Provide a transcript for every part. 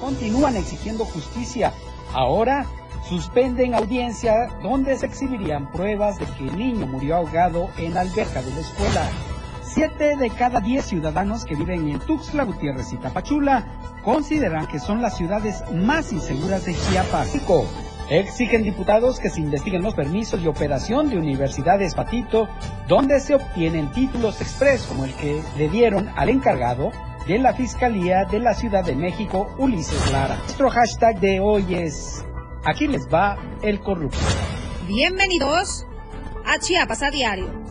Continúan exigiendo justicia. Ahora suspenden audiencia donde se exhibirían pruebas de que el niño murió ahogado en la alberca de la escuela. Siete de cada diez ciudadanos que viven en Tuxtla Gutiérrez y Tapachula consideran que son las ciudades más inseguras de Chiapas. Exigen diputados que se investiguen los permisos de operación de Universidades Patito, donde se obtienen títulos express como el que le dieron al encargado de la Fiscalía de la Ciudad de México, Ulises Lara. Nuestro hashtag de hoy es Aquí les va el corrupto. Bienvenidos a Chiapas a diario.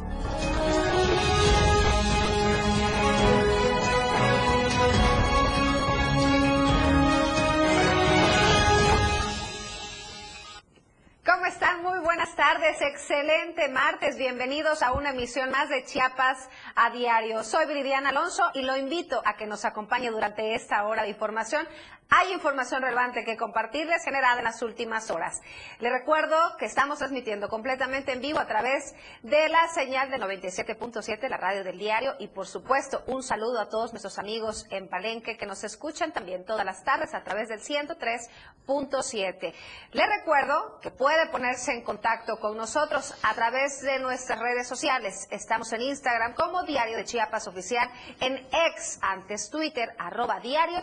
Tardes, excelente martes, bienvenidos a una emisión más de Chiapas a diario. Soy Viridiana Alonso y lo invito a que nos acompañe durante esta hora de información hay información relevante que compartirles generada en las últimas horas. Les recuerdo que estamos transmitiendo completamente en vivo a través de la señal de 97.7, la radio del diario, y por supuesto un saludo a todos nuestros amigos en Palenque que nos escuchan también todas las tardes a través del 103.7. Les recuerdo que puede ponerse en contacto con nosotros a través de nuestras redes sociales. Estamos en Instagram como Diario de Chiapas Oficial, en ex, antes Twitter, arroba Diario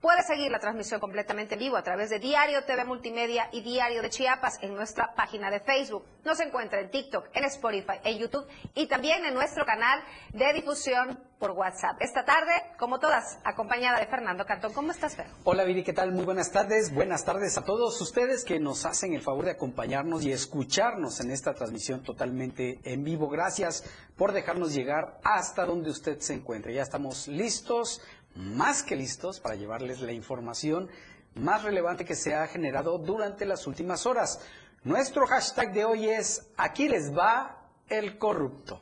Puede seguir la transmisión completamente en vivo a través de Diario TV Multimedia y Diario de Chiapas en nuestra página de Facebook. Nos encuentra en TikTok, en Spotify, en YouTube y también en nuestro canal de difusión por WhatsApp. Esta tarde, como todas, acompañada de Fernando Cantón. ¿Cómo estás, Fer? Hola, Viri, ¿qué tal? Muy buenas tardes. Buenas tardes a todos ustedes que nos hacen el favor de acompañarnos y escucharnos en esta transmisión totalmente en vivo. Gracias por dejarnos llegar hasta donde usted se encuentre. Ya estamos listos más que listos para llevarles la información más relevante que se ha generado durante las últimas horas. Nuestro hashtag de hoy es aquí les va el corrupto.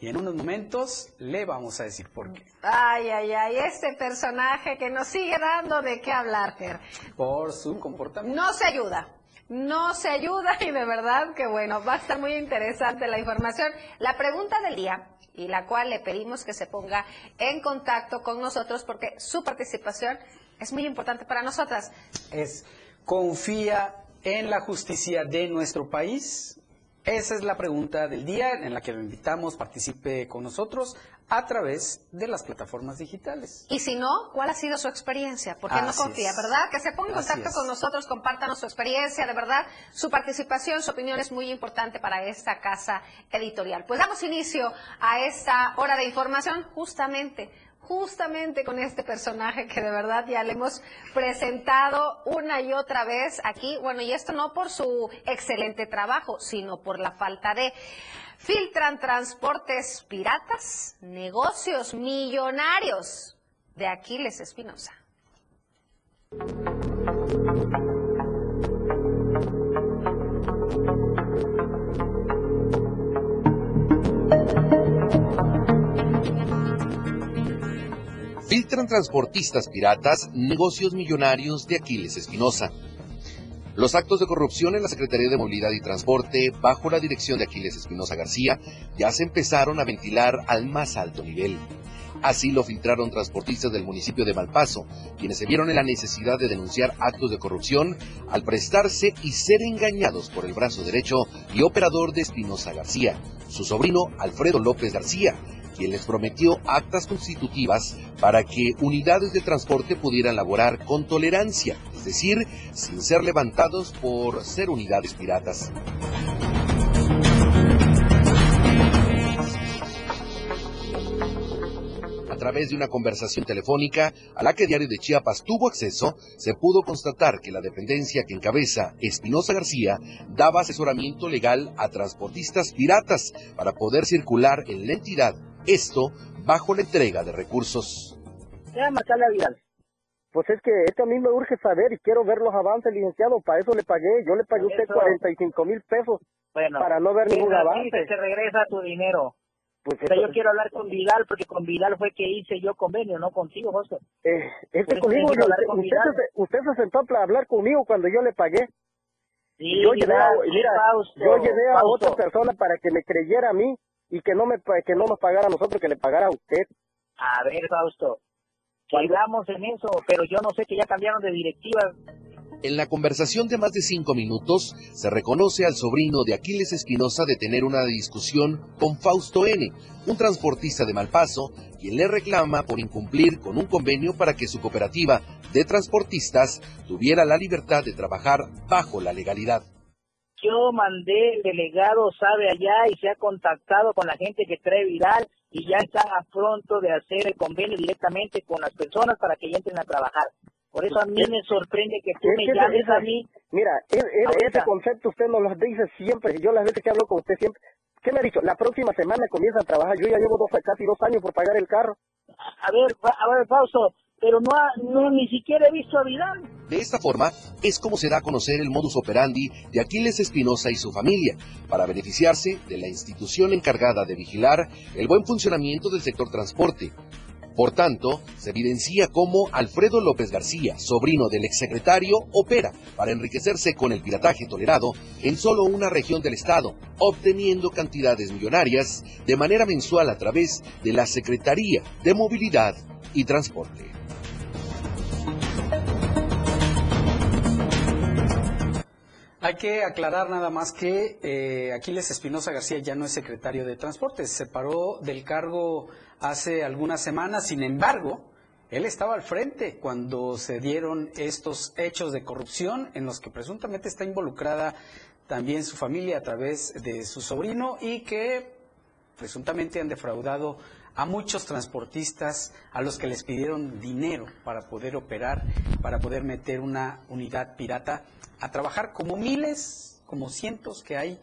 Y en unos momentos le vamos a decir por qué. Ay, ay, ay, este personaje que nos sigue dando de qué hablar, Fer. Por su comportamiento. No se ayuda. No se ayuda y de verdad que bueno, va a estar muy interesante la información. La pregunta del día y la cual le pedimos que se ponga en contacto con nosotros porque su participación es muy importante para nosotras. Es, ¿confía en la justicia de nuestro país? Esa es la pregunta del día en la que lo invitamos, participe con nosotros a través de las plataformas digitales. Y si no, ¿cuál ha sido su experiencia? ¿Por qué no confía, verdad? Que se ponga en contacto con nosotros, compártanos su experiencia, de verdad. Su participación, su opinión es muy importante para esta casa editorial. Pues damos inicio a esta hora de información justamente justamente con este personaje que de verdad ya le hemos presentado una y otra vez aquí. Bueno, y esto no por su excelente trabajo, sino por la falta de filtran transportes piratas, negocios millonarios de Aquiles Espinosa. Filtran transportistas piratas, negocios millonarios de Aquiles Espinosa. Los actos de corrupción en la Secretaría de Movilidad y Transporte, bajo la dirección de Aquiles Espinosa García, ya se empezaron a ventilar al más alto nivel. Así lo filtraron transportistas del municipio de Malpaso, quienes se vieron en la necesidad de denunciar actos de corrupción al prestarse y ser engañados por el brazo derecho y operador de Espinosa García, su sobrino Alfredo López García, quien les prometió actas constitutivas para que unidades de transporte pudieran laborar con tolerancia, es decir, sin ser levantados por ser unidades piratas. A través de una conversación telefónica a la que Diario de Chiapas tuvo acceso, se pudo constatar que la dependencia que encabeza Espinosa García daba asesoramiento legal a transportistas piratas para poder circular en la entidad esto bajo la entrega de recursos. Pues es que este a mí me urge saber y quiero ver los avances, licenciado. Para eso le pagué. Yo le pagué a usted 45 mil pesos para no ver ningún avance. Se regresa tu dinero. Pues yo quiero hablar con Vidal porque con Vidal fue que hice yo convenio, no contigo, José. Eh, este conmigo, usted, se, usted, se, sentó para hablar conmigo cuando yo le pagué. Sí, yo llevé, a, mira, yo llevé a otra persona para que me creyera a mí y que no me que no nos pagara a nosotros, que le pagara a usted. A ver, Fausto, Bailamos en eso, pero yo no sé que ya cambiaron de directiva. En la conversación de más de cinco minutos, se reconoce al sobrino de Aquiles Espinosa de tener una discusión con Fausto N., un transportista de Malpaso, quien le reclama por incumplir con un convenio para que su cooperativa de transportistas tuviera la libertad de trabajar bajo la legalidad. Yo mandé, el delegado sabe allá y se ha contactado con la gente que trae Vidal y ya está a pronto de hacer el convenio directamente con las personas para que entren a trabajar. Por eso a mí me sorprende que tú me llames a mí. Mira, ese concepto usted nos lo dice siempre. Yo las veces que hablo con usted siempre. ¿Qué me ha dicho? La próxima semana comienza a trabajar. Yo ya llevo dos, casi dos años por pagar el carro. A ver, a ver, Fausto, pero no, no ni siquiera he visto a Vidal. De esta forma es como se da a conocer el modus operandi de Aquiles Espinosa y su familia, para beneficiarse de la institución encargada de vigilar el buen funcionamiento del sector transporte. Por tanto, se evidencia cómo Alfredo López García, sobrino del exsecretario, opera para enriquecerse con el pirataje tolerado en solo una región del estado, obteniendo cantidades millonarias de manera mensual a través de la Secretaría de Movilidad y Transporte. Hay que aclarar nada más que eh, Aquiles Espinosa García ya no es secretario de Transportes, se paró del cargo hace algunas semanas, sin embargo, él estaba al frente cuando se dieron estos hechos de corrupción en los que presuntamente está involucrada también su familia a través de su sobrino y que presuntamente han defraudado a muchos transportistas a los que les pidieron dinero para poder operar, para poder meter una unidad pirata a trabajar como miles, como cientos que hay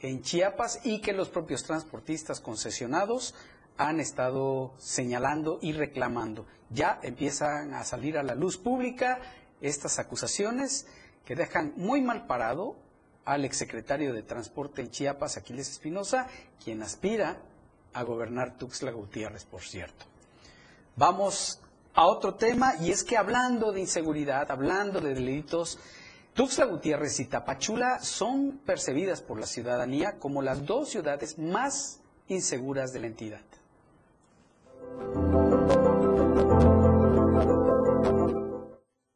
en Chiapas y que los propios transportistas concesionados han estado señalando y reclamando. Ya empiezan a salir a la luz pública estas acusaciones que dejan muy mal parado al exsecretario de Transporte en Chiapas, Aquiles Espinosa, quien aspira a gobernar Tuxtla Gutiérrez, por cierto. Vamos a otro tema y es que hablando de inseguridad, hablando de delitos, Tuxtla Gutiérrez y Tapachula son percibidas por la ciudadanía como las dos ciudades más inseguras de la entidad.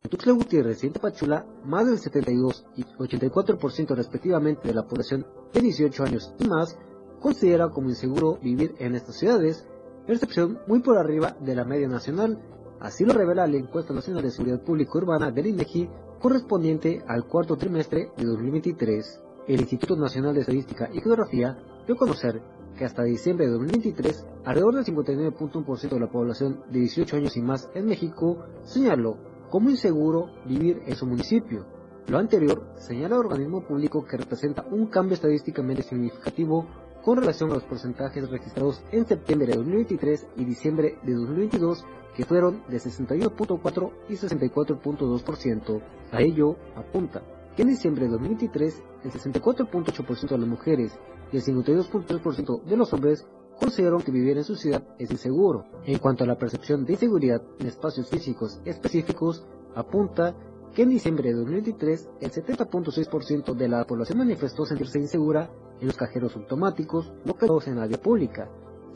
En Tuxtla Gutiérrez y en Tapachula, más del 72 y 84% respectivamente de la población de 18 años y más considera como inseguro vivir en estas ciudades, percepción muy por arriba de la media nacional. Así lo revela la encuesta nacional de seguridad pública urbana del INEGI correspondiente al cuarto trimestre de 2023. El Instituto Nacional de Estadística y Geografía dio a conocer que hasta diciembre de 2023, alrededor del 59.1% de la población de 18 años y más en México señaló como inseguro vivir en su municipio. Lo anterior señala al organismo público que representa un cambio estadísticamente significativo con relación a los porcentajes registrados en septiembre de 2023 y diciembre de 2022 que fueron de 61.4 y 64.2%. A ello apunta que en diciembre de 2023 el 64.8% de las mujeres y el 52.3% de los hombres consideraron que vivir en su ciudad es inseguro. En cuanto a la percepción de inseguridad en espacios físicos específicos, apunta que en diciembre de 2023 el 70.6% de la población manifestó sentirse insegura en los cajeros automáticos localizados en la vía pública,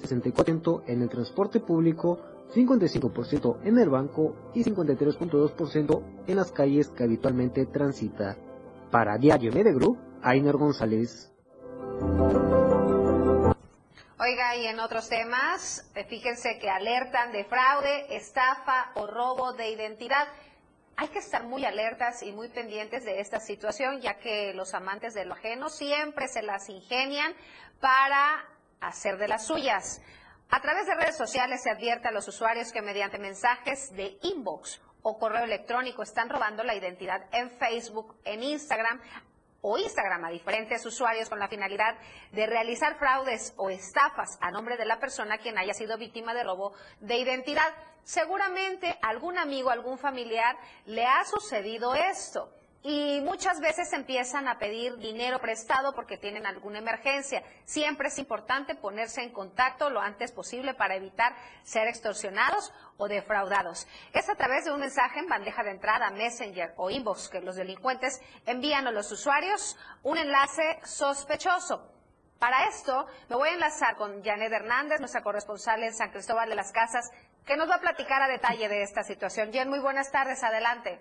64% en el transporte público, 55% en el banco y 53.2% en las calles que habitualmente transita. Para Diario Medegroup, Ainer González. Oiga, y en otros temas, eh, fíjense que alertan de fraude, estafa o robo de identidad. Hay que estar muy alertas y muy pendientes de esta situación, ya que los amantes de lo ajeno siempre se las ingenian para hacer de las suyas. A través de redes sociales se advierte a los usuarios que mediante mensajes de inbox o correo electrónico están robando la identidad en Facebook, en Instagram o Instagram a diferentes usuarios con la finalidad de realizar fraudes o estafas a nombre de la persona quien haya sido víctima de robo de identidad. Seguramente algún amigo, algún familiar le ha sucedido esto y muchas veces empiezan a pedir dinero prestado porque tienen alguna emergencia. Siempre es importante ponerse en contacto lo antes posible para evitar ser extorsionados o defraudados. Es a través de un mensaje en bandeja de entrada, Messenger o inbox que los delincuentes envían a los usuarios un enlace sospechoso. Para esto me voy a enlazar con Janet Hernández, nuestra corresponsal en San Cristóbal de las Casas. que nos va a platicar a detalle de esta situación. Jen, muy buenas tardes, adelante.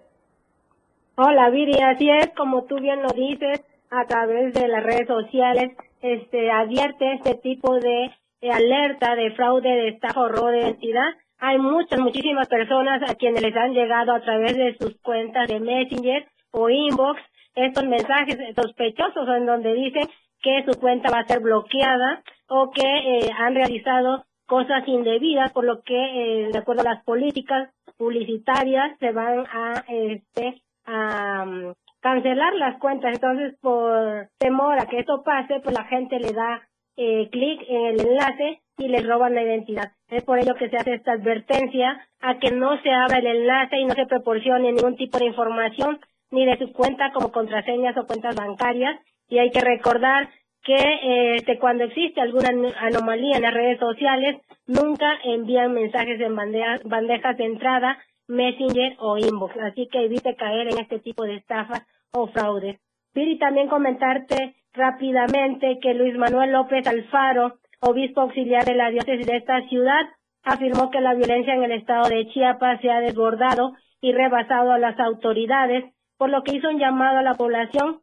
Hola, Viri, así es, como tú bien lo dices, a través de las redes sociales, este, advierte este tipo de, alerta de fraude, de estafa o robo de identidad. Hay muchas, muchísimas personas a quienes les han llegado a través de sus cuentas de Messenger o Inbox estos mensajes sospechosos en donde dicen que su cuenta va a ser bloqueada o que eh, han realizado cosas indebidas, por lo que, eh, de acuerdo a las políticas publicitarias, se van a, este, a mm, cancelar las cuentas. Entonces, por temor a que esto pase, pues la gente le da eh, clic en el enlace y le roban la identidad. Es por ello que se hace esta advertencia a que no se abra el enlace y no se proporcione ningún tipo de información ni de su cuenta como contraseñas o cuentas bancarias. Y hay que recordar que este, cuando existe alguna anomalía en las redes sociales, nunca envían mensajes en bandejas de entrada, Messenger o Inbox. Así que evite caer en este tipo de estafas o fraudes. Y también comentarte rápidamente que Luis Manuel López Alfaro, obispo auxiliar de la diócesis de esta ciudad, afirmó que la violencia en el estado de Chiapas se ha desbordado y rebasado a las autoridades, por lo que hizo un llamado a la población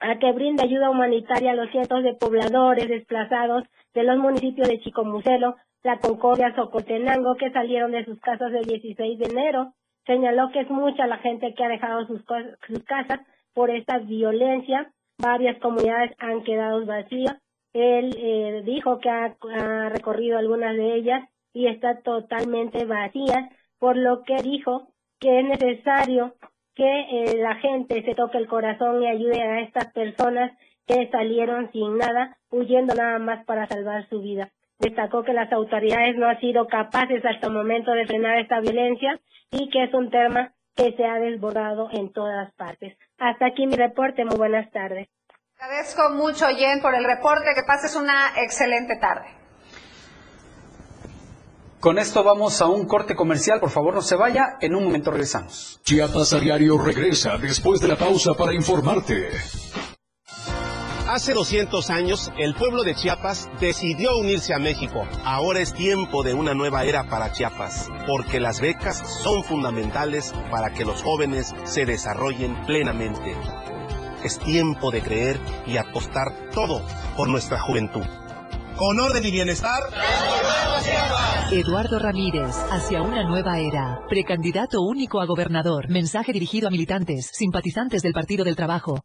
a que brinde ayuda humanitaria a los cientos de pobladores desplazados de los municipios de Chicomucelo, La Concordia, Socotenango, que salieron de sus casas el 16 de enero. Señaló que es mucha la gente que ha dejado sus, casas por esta violencia. Varias comunidades han quedado vacías. Él eh, dijo que ha, ha recorrido algunas de ellas y está totalmente vacías, por lo que dijo que es necesario que eh, la gente se toque el corazón y ayude a estas personas que salieron sin nada, huyendo nada más para salvar su vida. Destacó que las autoridades no han sido capaces hasta el momento de frenar esta violencia y que es un tema que se ha desbordado en todas partes. Hasta aquí mi reporte. Muy buenas tardes. Agradezco mucho, Jen, por el reporte. Que pases una excelente tarde. Con esto vamos a un corte comercial, por favor no se vaya, en un momento regresamos. Chiapas a diario regresa después de la pausa para informarte. Hace 200 años, el pueblo de Chiapas decidió unirse a México. Ahora es tiempo de una nueva era para Chiapas, porque las becas son fundamentales para que los jóvenes se desarrollen plenamente. Es tiempo de creer y apostar todo por nuestra juventud con orden y bienestar. Eduardo Ramírez, hacia una nueva era. Precandidato único a gobernador. Mensaje dirigido a militantes, simpatizantes del Partido del Trabajo.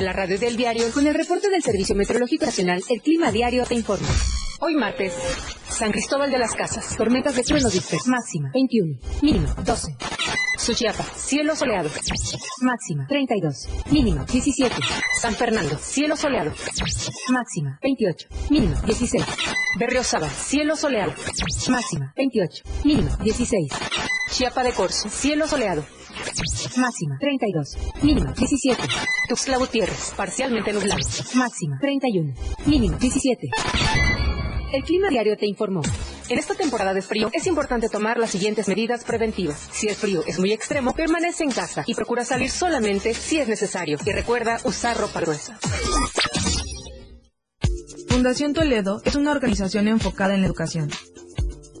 La radio del diario, con el reporte del Servicio Meteorológico Nacional, el Clima Diario te informa. Hoy martes, San Cristóbal de las Casas, tormentas de trueno disperso, máxima 21, mínimo 12. Suchiapa, cielo soleado, máxima 32, mínimo 17. San Fernando, cielo soleado, máxima 28, mínimo 16. Berriosaba, cielo soleado, máxima 28, mínimo 16. Chiapa de Corzo, cielo soleado, máxima 32, mínimo 17. Tuxtla Gutiérrez, parcialmente nublado, máxima 31, mínimo 17. El Clima Diario te informó. En esta temporada de frío es importante tomar las siguientes medidas preventivas. Si el frío es muy extremo, permanece en casa y procura salir solamente si es necesario. Y recuerda usar ropa gruesa. Fundación Toledo es una organización enfocada en la educación.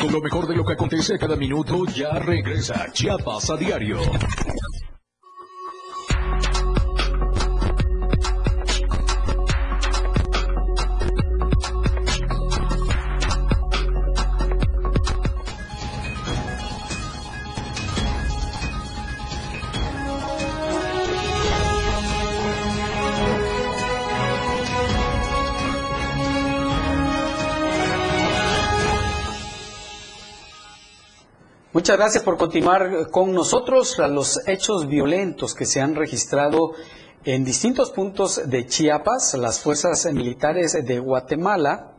Con lo mejor de lo que acontece cada minuto, ya regresa Chiapas a diario. Muchas gracias por continuar con nosotros. Los hechos violentos que se han registrado en distintos puntos de Chiapas, las fuerzas militares de Guatemala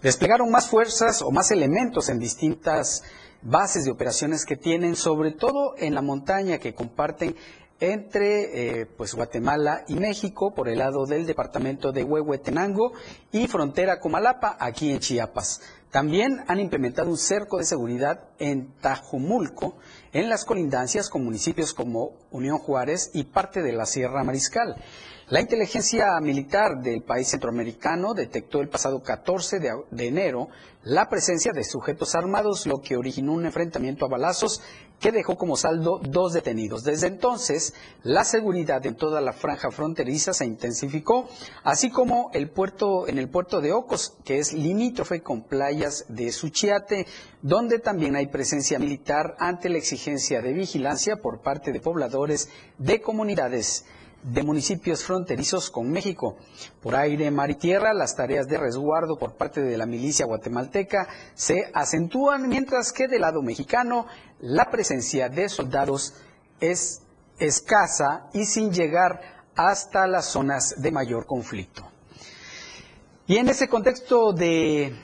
desplegaron más fuerzas o más elementos en distintas bases de operaciones que tienen, sobre todo en la montaña que comparten entre eh, pues Guatemala y México por el lado del departamento de Huehuetenango y frontera con Malapa aquí en Chiapas. También han implementado un cerco de seguridad en Tajumulco, en las colindancias con municipios como Unión Juárez y parte de la Sierra Mariscal. La inteligencia militar del país centroamericano detectó el pasado 14 de, enero la presencia de sujetos armados, lo que originó un enfrentamiento a balazos que dejó como saldo dos detenidos. Desde entonces, la seguridad en toda la franja fronteriza se intensificó, así como el puerto, en el puerto de Ocos, que es limítrofe con playas de Suchiate, donde también hay presencia militar ante la exigencia de vigilancia por parte de pobladores de comunidades de municipios fronterizos con México. Por aire, mar y tierra, las tareas de resguardo por parte de la milicia guatemalteca se acentúan, mientras que del lado mexicano la presencia de soldados es escasa y sin llegar hasta las zonas de mayor conflicto. Y en ese contexto de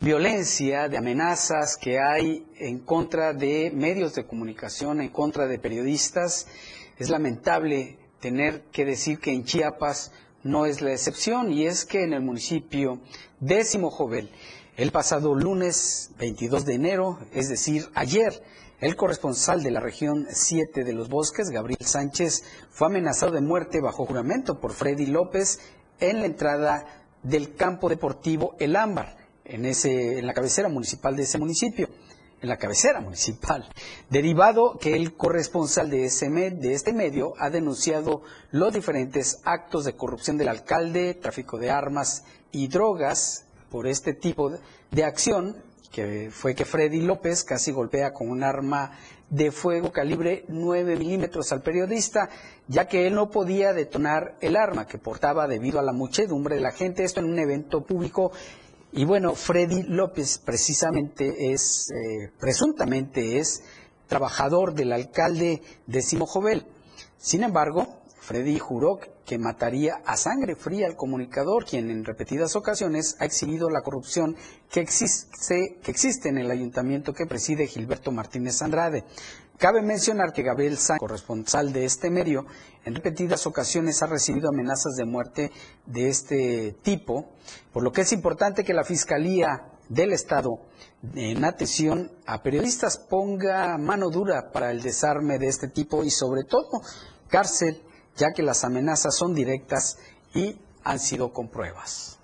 violencia, de amenazas que hay en contra de medios de comunicación, en contra de periodistas, es lamentable tener que decir que en Chiapas no es la excepción y es que en el municipio décimo Jovel, el pasado lunes 22 de enero, es decir, ayer, el corresponsal de la región 7 de los bosques, Gabriel Sánchez, fue amenazado de muerte bajo juramento por Freddy López en la entrada del campo deportivo El Ámbar, en, ese, en la cabecera municipal de ese municipio en la cabecera municipal, derivado que el corresponsal de, ese de este medio ha denunciado los diferentes actos de corrupción del alcalde, tráfico de armas y drogas por este tipo de acción, que fue que Freddy López casi golpea con un arma de fuego calibre 9 milímetros al periodista, ya que él no podía detonar el arma que portaba debido a la muchedumbre de la gente, esto en un evento público y bueno, Freddy López precisamente es, eh, presuntamente es trabajador del alcalde de Jovel. Sin embargo, Freddy juró que mataría a sangre fría al comunicador, quien en repetidas ocasiones ha exhibido la corrupción que existe, que existe en el ayuntamiento que preside Gilberto Martínez Andrade. Cabe mencionar que Gabriel Sánchez, corresponsal de este medio, en repetidas ocasiones ha recibido amenazas de muerte de este tipo, por lo que es importante que la Fiscalía del Estado, en atención a periodistas, ponga mano dura para el desarme de este tipo y sobre todo cárcel, ya que las amenazas son directas y han sido con pruebas.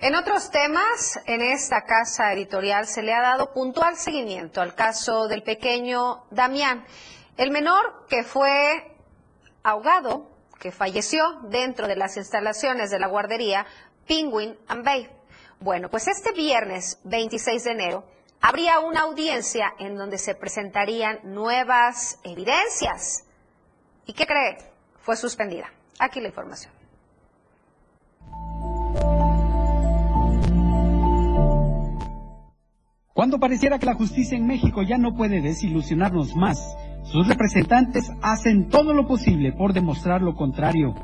En otros temas, en esta casa editorial se le ha dado puntual seguimiento al caso del pequeño Damián, el menor que fue ahogado, que falleció dentro de las instalaciones de la guardería Penguin and Bay. Bueno, pues este viernes 26 de enero habría una audiencia en donde se presentarían nuevas evidencias. ¿Y qué cree? Fue suspendida. Aquí la información. Cuando pareciera que la justicia en México ya no puede desilusionarnos más, sus representantes hacen todo lo posible por demostrar lo contrario,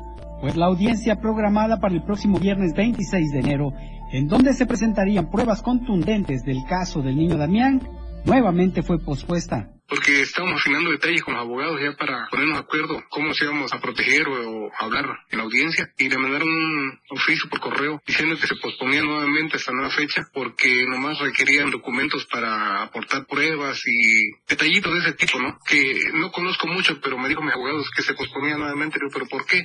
pues la audiencia programada para el próximo viernes 26 de enero, en donde se presentarían pruebas contundentes del caso del niño Damián, nuevamente fue pospuesta porque estábamos afinando detalles con los abogados ya para ponernos de acuerdo cómo se íbamos a proteger o, hablar en la audiencia y le mandaron un oficio por correo diciendo que se posponía nuevamente esta nueva fecha porque nomás requerían documentos para aportar pruebas y detallitos de ese tipo, ¿no? Que no conozco mucho, pero me dijo mis abogados que se posponía nuevamente, pero ¿por qué?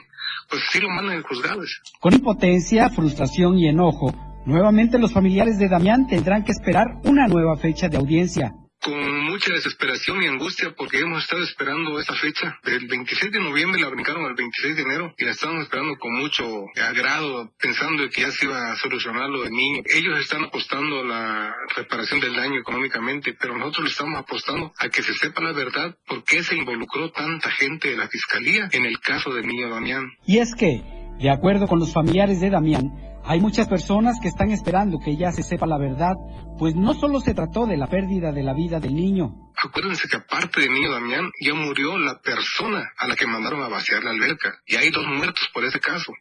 Pues sí lo mandan en juzgados. Con impotencia, frustración y enojo, nuevamente los familiares de Damián tendrán que esperar una nueva fecha de audiencia con mucha desesperación y angustia porque hemos estado esperando esa fecha. El 26 de noviembre la brincaron al 26 de enero y la estábamos esperando con mucho agrado, pensando que ya se iba a solucionar lo del niño. Ellos están apostando a la reparación del daño económicamente, pero nosotros le estamos apostando a que se sepa la verdad por qué se involucró tanta gente de la fiscalía en el caso del niño Damián. Y es que, de acuerdo con los familiares de Damián, Hay muchas personas que están esperando que ya se sepa la verdad, pues no solo se trató de la pérdida de la vida del niño. Acuérdense que aparte del niño Damián, ya murió la persona a la que mandaron a vaciar la alberca. Y hay dos muertos por ese caso.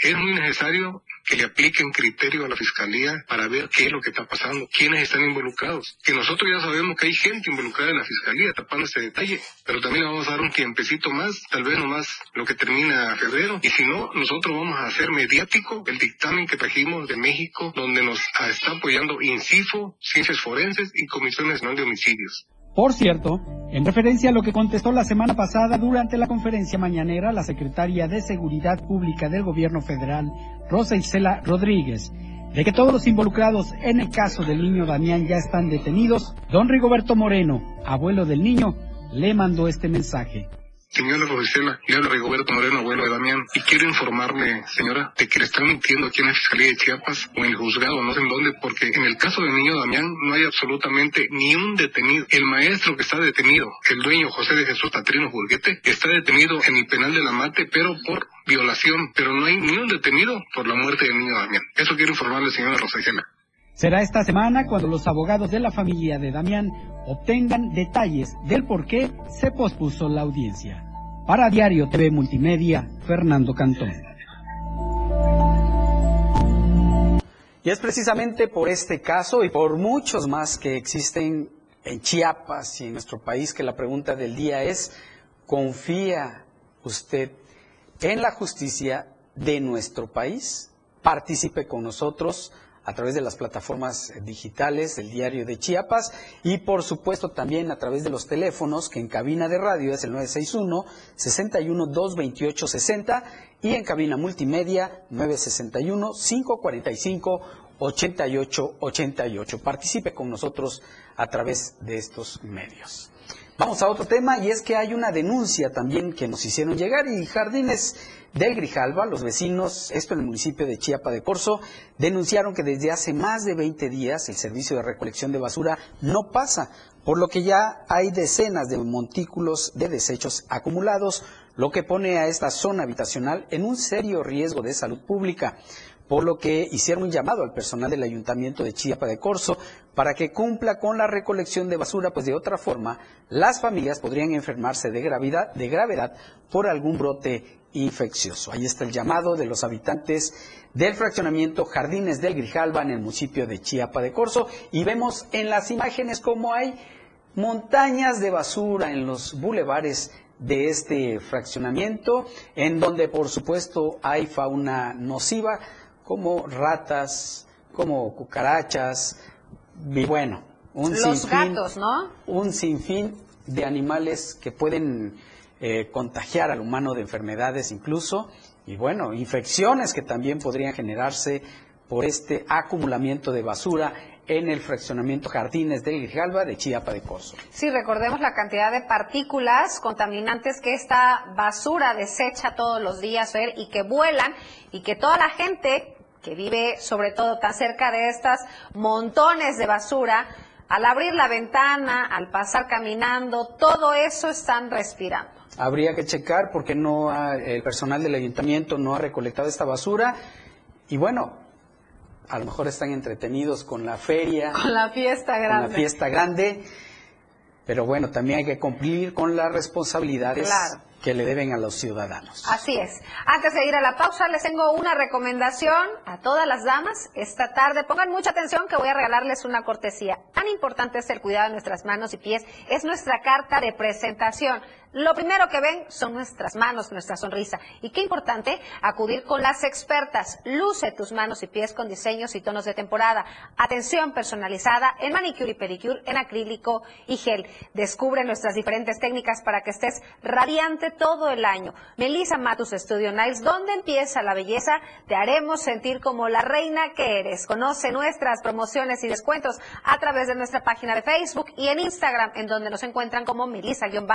Es muy necesario que le apliquen criterio a la fiscalía para ver qué es lo que está pasando, quiénes están involucrados. Que nosotros ya sabemos que hay gente involucrada en la fiscalía tapando ese detalle, pero también vamos a dar un tiempecito más, tal vez nomás lo que termina febrero. Y si no, nosotros vamos a hacer mediático el dictamen que trajimos de México, donde nos está apoyando INCIFO, Ciencias Forenses y Comisión Nacional de Homicidios. Por cierto, en referencia a lo que contestó la semana pasada durante la conferencia mañanera la secretaria de Seguridad Pública del Gobierno Federal, Rosa Isela Rodríguez, de que todos los involucrados en el caso del niño Damián ya están detenidos, don Rigoberto Moreno, abuelo del niño, le mandó este mensaje. Señora Rosicela, le habla Rigoberto Moreno, abuelo de Damián, y quiero informarle, señora, de que le están mintiendo aquí en la Fiscalía de Chiapas o en el juzgado, no sé en dónde, porque en el caso del niño Damián no hay absolutamente ni un detenido. El maestro que está detenido, el dueño José de Jesús Tatrino Burguete, está detenido en el penal de la Mate, pero por violación, pero no hay ni un detenido por la muerte del niño Damián. Eso quiero informarle, señora Rosicela. Será esta semana cuando los abogados de la familia de Damián obtengan detalles del por qué se pospuso la audiencia. Para Diario TV Multimedia, Fernando Cantón. Y es precisamente por este caso y por muchos más que existen en Chiapas y en nuestro país que la pregunta del día es, ¿confía usted en la justicia de nuestro país? Participe con nosotros a través de las plataformas digitales del diario de Chiapas y por supuesto también a través de los teléfonos que en cabina de radio es el 961 61 228 60 y en cabina multimedia 961 545 88 88. Participe con nosotros a través de estos medios. Vamos a otro tema y es que hay una denuncia también que nos hicieron llegar y Jardines del Grijalva, los vecinos, esto en el municipio de Chiapa de Corzo, denunciaron que desde hace más de 20 días el servicio de recolección de basura no pasa, por lo que ya hay decenas de montículos de desechos acumulados, lo que pone a esta zona habitacional en un serio riesgo de salud pública por lo que hicieron un llamado al personal del Ayuntamiento de Chiapa de Corzo para que cumpla con la recolección de basura, pues de otra forma las familias podrían enfermarse de gravedad, de gravedad por algún brote infeccioso. Ahí está el llamado de los habitantes del fraccionamiento Jardines del Grijalba en el municipio de Chiapa de Corzo y vemos en las imágenes cómo hay montañas de basura en los bulevares de este fraccionamiento, en donde por supuesto hay fauna nociva como ratas, como cucarachas, y bueno, un Los gatos, ¿no? Un sinfín de animales que pueden eh, contagiar al humano de enfermedades incluso, y bueno, infecciones que también podrían generarse por este acumulamiento de basura en el fraccionamiento Jardines del Grijalba de Chiapa de Corzo. Sí, recordemos la cantidad de partículas contaminantes que esta basura desecha todos los días y que vuelan y que toda la gente que vive sobre todo tan cerca de estas montones de basura, al abrir la ventana, al pasar caminando, todo eso están respirando. Habría que checar porque no el personal del ayuntamiento no ha recolectado esta basura y bueno, a lo mejor están entretenidos con la feria, con la fiesta grande. Con la fiesta grande. Pero bueno, también hay que cumplir con las responsabilidades que le deben a los ciudadanos. Así es. Antes de ir a la pausa, les tengo una recomendación a todas las damas esta tarde. Pongan mucha atención que voy a regalarles una cortesía. Tan importante es el cuidado de nuestras manos y pies. Es nuestra carta de presentación. Lo primero que ven son nuestras manos, nuestra sonrisa. Y qué importante, acudir con las expertas. Luce tus manos y pies con diseños y tonos de temporada. Atención personalizada en manicure y pedicure, en acrílico y gel. Descubre nuestras diferentes técnicas para que estés radiante todo el año. Melissa Matus Studio Niles, donde empieza la belleza, te haremos sentir como la reina que eres. Conoce nuestras promociones y descuentos a través de nuestra página de Facebook y en Instagram, en donde nos encuentran como Melissa-Studio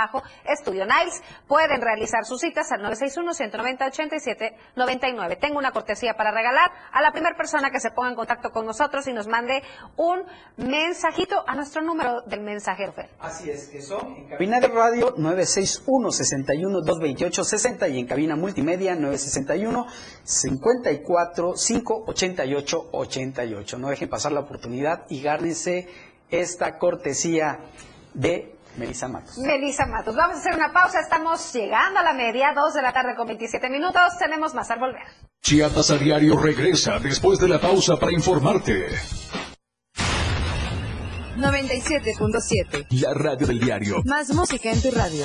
Estudio Niles. Pueden realizar sus citas al 961-190-8799. Tengo una cortesía para regalar a la primera persona que se ponga en contacto con nosotros y nos mande un mensajito a nuestro número del mensajero. Así es, que son en cabina de radio 961 61 961-228-60 y en cabina multimedia 961-54-588-88. No dejen pasar la oportunidad y gárnense esta cortesía de Melissa Matos. Melissa Matos. Vamos a hacer una pausa. Estamos llegando a la media, 2 de la tarde con 27 minutos. Tenemos más al volver. Chiapas a diario regresa después de la pausa para informarte. 97.7. La radio del diario. Más música en tu radio.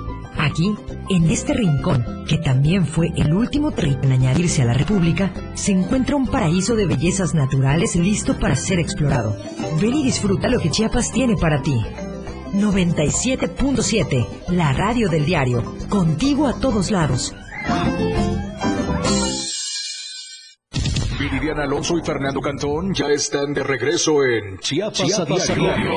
Aquí, en este rincón, que también fue el último territorio en añadirse a la República, se encuentra un paraíso de bellezas naturales listo para ser explorado. Ven y disfruta lo que Chiapas tiene para ti. 97.7, la radio del diario, contigo a todos lados. Viridiana Alonso y Fernando Cantón ya están de regreso en Chiapas, Chiapas a a diario.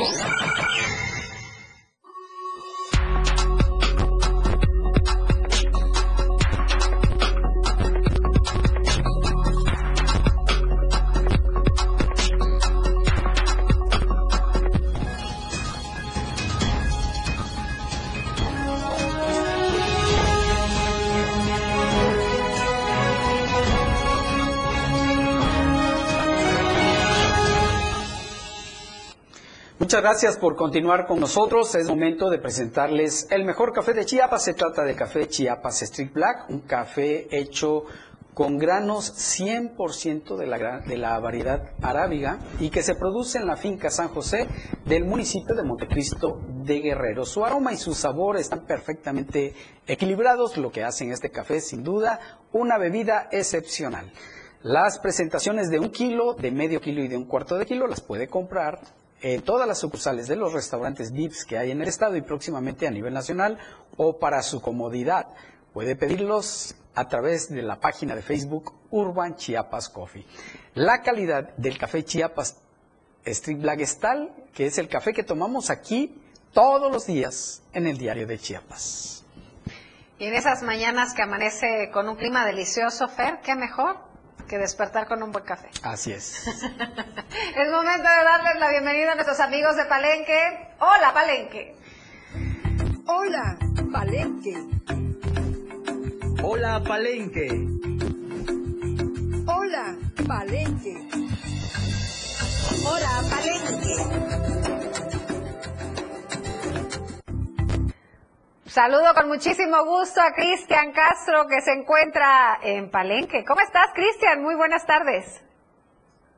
Gracias por continuar con nosotros. Es momento de presentarles el mejor café de Chiapas. Se trata de café Chiapas Street Black, un café hecho con granos 100% de la, variedad arábiga y que se produce en la finca San José del municipio de Montecristo de Guerrero. Su aroma y su sabor están perfectamente equilibrados, lo que hacen este café sin duda una bebida excepcional. Las presentaciones de un kilo, de medio kilo y de un cuarto de kilo las puede comprar en todas las sucursales de los restaurantes VIPs que hay en el estado y próximamente a nivel nacional o para su comodidad. Puede pedirlos a través de la página de Facebook Urban Chiapas Coffee. La calidad del café Chiapas Street Black es tal que es el café que tomamos aquí todos los días en el diario de Chiapas. Y en esas mañanas que amanece con un clima delicioso, Fer, qué mejor que despertar con un buen café. Así es. Es momento de darles la bienvenida a nuestros amigos de Palenque. Hola, Palenque. Hola, Palenque. Hola, Palenque. Hola, Palenque. Hola, Palenque. Saludo con muchísimo gusto a Cristian Castro que se encuentra en Palenque. ¿Cómo estás, Cristian? Muy buenas tardes.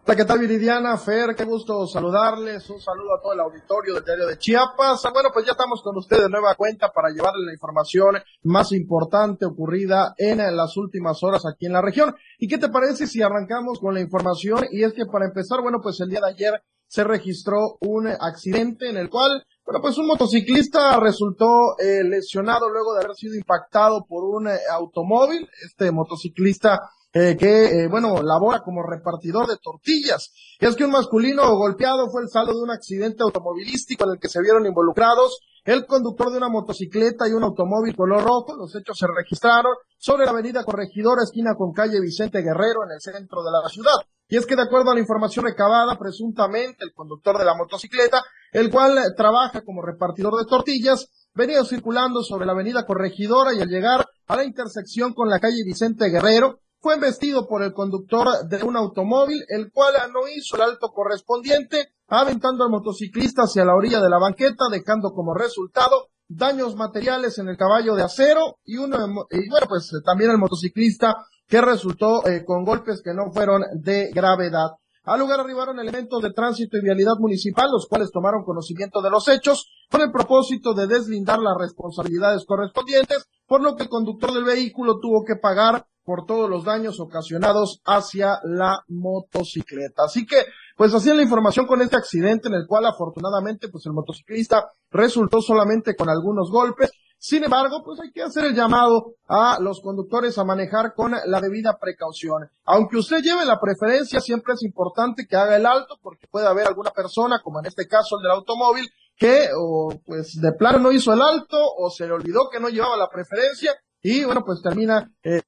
¿qué tal Viridiana? Fer, qué gusto saludarles. Un saludo a todo el auditorio del diario de Chiapas. Bueno, pues ya estamos con ustedes de nueva cuenta para llevarles la información más importante ocurrida en las últimas horas aquí en la región. ¿Y qué te parece si arrancamos con la información? Y es que para empezar, bueno, pues el día de ayer se registró un accidente en el cual, bueno, pues un motociclista resultó eh, lesionado luego de haber sido impactado por un eh, automóvil. Este motociclista eh, que, eh, bueno, labora como repartidor de tortillas. Y es que un masculino golpeado fue el saldo de un accidente automovilístico en el que se vieron involucrados el conductor de una motocicleta y un automóvil color rojo. Los hechos se registraron sobre la avenida Corregidora, esquina con calle Vicente Guerrero, en el centro de la ciudad. Y es que de acuerdo a la información recabada, presuntamente el conductor de la motocicleta, el cual trabaja como repartidor de tortillas, venía circulando sobre la avenida Corregidora y al llegar a la intersección con la calle Vicente Guerrero, fue embestido por el conductor de un automóvil, el cual no hizo el alto correspondiente, aventando al motociclista hacia la orilla de la banqueta, dejando como resultado daños materiales en el caballo de acero y uno, y bueno, pues también el motociclista que resultó eh, con golpes que no fueron de gravedad. Al lugar arribaron elementos de tránsito y vialidad municipal, los cuales tomaron conocimiento de los hechos con el propósito de deslindar las responsabilidades correspondientes, por lo que el conductor del vehículo tuvo que pagar por todos los daños ocasionados hacia la motocicleta. Así que, pues así es la información con este accidente en el cual afortunadamente pues el motociclista resultó solamente con algunos golpes. Sin embargo, pues hay que hacer el llamado a los conductores a manejar con la debida precaución. Aunque usted lleve la preferencia, siempre es importante que haga el alto porque puede haber alguna persona, como en este caso el del automóvil, que o pues de plano no hizo el alto o se le olvidó que no llevaba la preferencia y bueno, pues termina eh,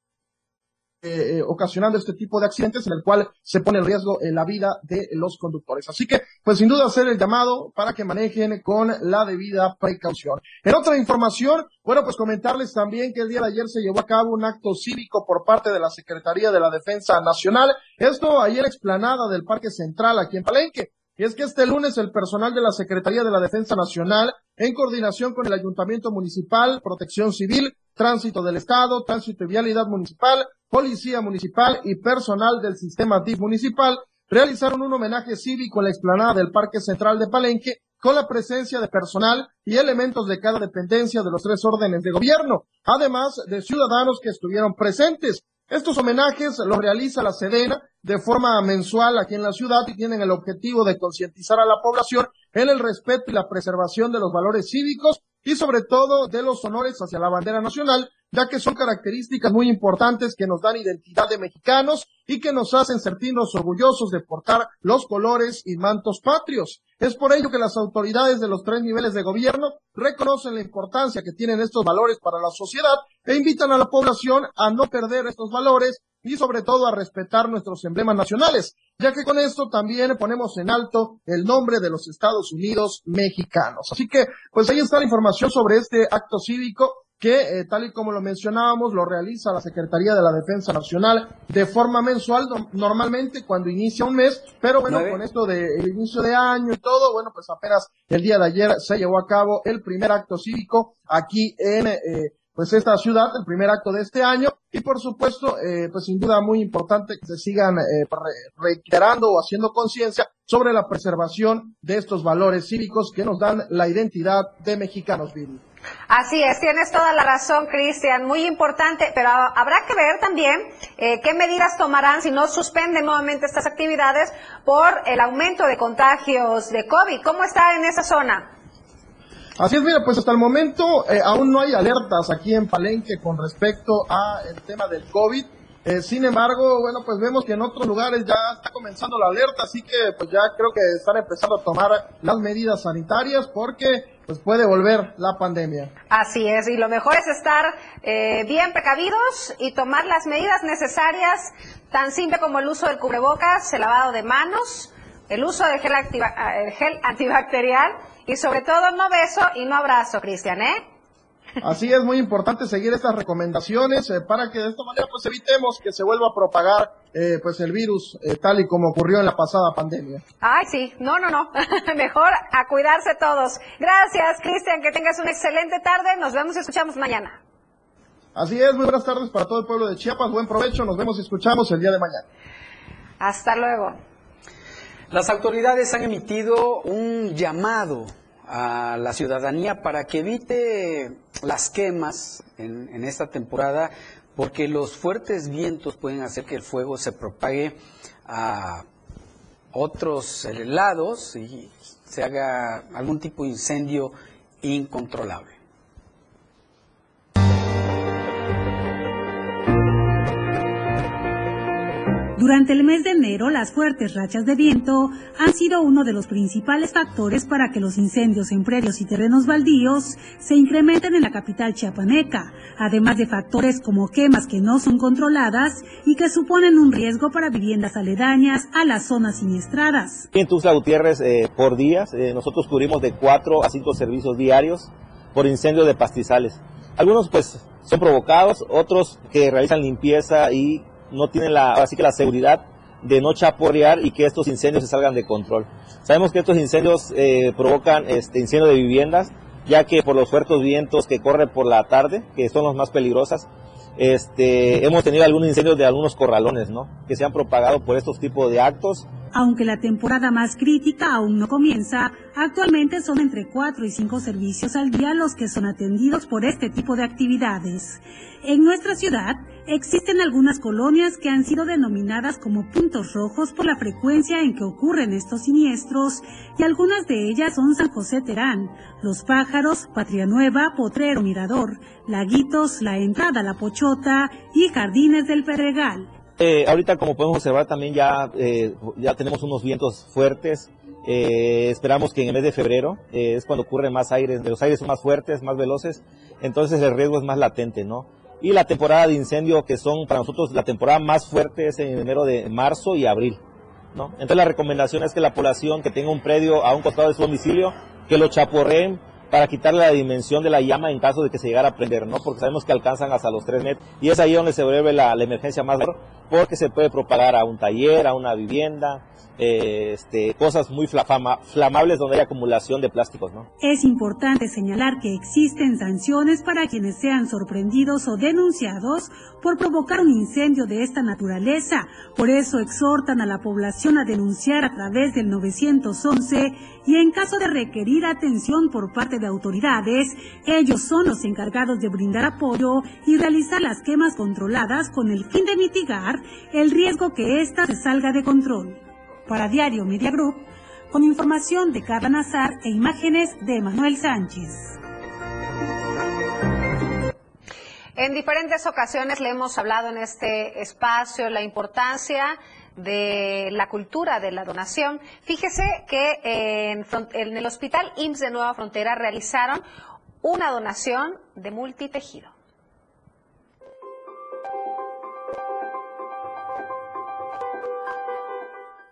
eh, ocasionando este tipo de accidentes en el cual se pone en riesgo en la vida de los conductores. Así que, pues sin duda hacer el llamado para que manejen con la debida precaución. En otra información, bueno, pues comentarles también que el día de ayer se llevó a cabo un acto cívico por parte de la Secretaría de la Defensa Nacional. Esto ayer explanada del Parque Central aquí en Palenque. Y es que este lunes el personal de la Secretaría de la Defensa Nacional, en coordinación con el Ayuntamiento Municipal, Protección Civil, Tránsito del Estado, Tránsito y Vialidad Municipal, Policía Municipal y personal del sistema DIF municipal realizaron un homenaje cívico en la explanada del Parque Central de Palenque con la presencia de personal y elementos de cada dependencia de los tres órdenes de gobierno, además de ciudadanos que estuvieron presentes. Estos homenajes los realiza la Sedena de forma mensual aquí en la ciudad y tienen el objetivo de concientizar a la población en el respeto y la preservación de los valores cívicos y sobre todo de los honores hacia la bandera nacional, ya que son características muy importantes que nos dan identidad de mexicanos y que nos hacen sentirnos orgullosos de portar los colores y mantos patrios. Es por ello que las autoridades de los tres niveles de gobierno reconocen la importancia que tienen estos valores para la sociedad e invitan a la población a no perder estos valores y sobre todo a respetar nuestros emblemas nacionales, ya que con esto también ponemos en alto el nombre de los Estados Unidos mexicanos. Así que, pues ahí está la información sobre este acto cívico que, eh, tal y como lo mencionábamos, lo realiza la Secretaría de la Defensa Nacional de forma mensual, normalmente cuando inicia un mes, pero bueno, con esto del inicio de año y todo, bueno, pues apenas el día de ayer se llevó a cabo el primer acto cívico aquí en eh, pues esta ciudad, el primer acto de este año, y por supuesto, eh, pues sin duda muy importante que se sigan eh, reiterando o haciendo conciencia sobre la preservación de estos valores cívicos que nos dan la identidad de mexicanos vivos. Así es, tienes toda la razón, Cristian, muy importante, pero habrá que ver también eh, qué medidas tomarán si no suspenden nuevamente estas actividades por el aumento de contagios de COVID. ¿Cómo está en esa zona? Así es, mira, pues hasta el momento eh, aún no hay alertas aquí en Palenque con respecto a el tema del COVID. Eh, sin embargo, bueno, pues vemos que en otros lugares ya está comenzando la alerta, así que pues ya creo que están empezando a tomar las medidas sanitarias porque pues puede volver la pandemia. Así es, y lo mejor es estar eh, bien precavidos y tomar las medidas necesarias, tan simple como el uso del cubrebocas, el lavado de manos, el uso del gel, el gel antibacterial y sobre todo no beso y no abrazo, Cristian, ¿eh? Así es muy importante seguir estas recomendaciones eh, para que de esta manera pues evitemos que se vuelva a propagar eh, pues el virus eh, tal y como ocurrió en la pasada pandemia. Ay, sí, no, no, no, mejor a cuidarse todos. Gracias, Cristian, que tengas una excelente tarde, nos vemos y escuchamos mañana. Así es, muy buenas tardes para todo el pueblo de Chiapas, buen provecho, nos vemos y escuchamos el día de mañana. Hasta luego. Las autoridades han emitido un llamado a la ciudadanía para que evite las quemas en, en esta temporada porque los fuertes vientos pueden hacer que el fuego se propague a otros lados y se haga algún tipo de incendio incontrolable. Durante el mes de enero, las fuertes rachas de viento han sido uno de los principales factores para que los incendios en predios y terrenos baldíos se incrementen en la capital chiapaneca, además de factores como quemas que no son controladas y que suponen un riesgo para viviendas aledañas a las zonas siniestradas. En Tuxtla Gutiérrez, eh, por días, eh, nosotros cubrimos de 4 a 5 servicios diarios por incendio de pastizales. Algunos pues son provocados, otros que realizan limpieza y no tienen la, así que la seguridad de no chaporrear y que estos incendios se salgan de control. Sabemos que estos incendios eh, provocan este incendio de viviendas, ya que por los fuertes vientos que corren por la tarde, que son los más peligrosas, este, hemos tenido algunos incendios de algunos corralones, ¿no? Que se han propagado por estos tipos de actos. Aunque la temporada más crítica aún no comienza, actualmente son entre 4 y 5 servicios al día los que son atendidos por este tipo de actividades. En nuestra ciudad existen algunas colonias que han sido denominadas como puntos rojos por la frecuencia en que ocurren estos siniestros y algunas de ellas son San José Terán, Los Pájaros, Patria Nueva, Potrero Mirador, Laguitos, La Entrada La Pochota y Jardines del Perregal. Eh, ahorita como podemos observar también ya, eh, ya tenemos unos vientos fuertes. Eh, esperamos que en el mes de febrero eh, es cuando ocurre más aires, los aires son más fuertes, más veloces, entonces el riesgo es más latente, ¿no? y la temporada de incendio que son para nosotros la temporada más fuerte es en enero de marzo y abril. ¿no? Entonces la recomendación es que la población que tenga un predio a un costado de su domicilio, que lo chaporreen para quitarle la dimensión de la llama en caso de que se llegara a prender, ¿no? Porque sabemos que alcanzan hasta los 3 metros y es ahí donde se vuelve la, la emergencia más porque se puede propagar a un taller, a una vivienda, eh, este, cosas muy flama, flamables donde hay acumulación de plásticos, ¿no? Es importante señalar que existen sanciones para quienes sean sorprendidos o denunciados por provocar un incendio de esta naturaleza. Por eso exhortan a la población a denunciar a través del 911 y en caso de requerir atención por parte de autoridades, ellos son los encargados de brindar apoyo y realizar las quemas controladas con el fin de mitigar el riesgo que ésta se salga de control. Para Diario Media Group, con información de Carla Nazar e imágenes de Manuel Sánchez. En diferentes ocasiones le hemos hablado en este espacio la importancia de la cultura de la donación. Fíjese que en, en el Hospital IMSS de Nueva Frontera realizaron una donación de multitejido.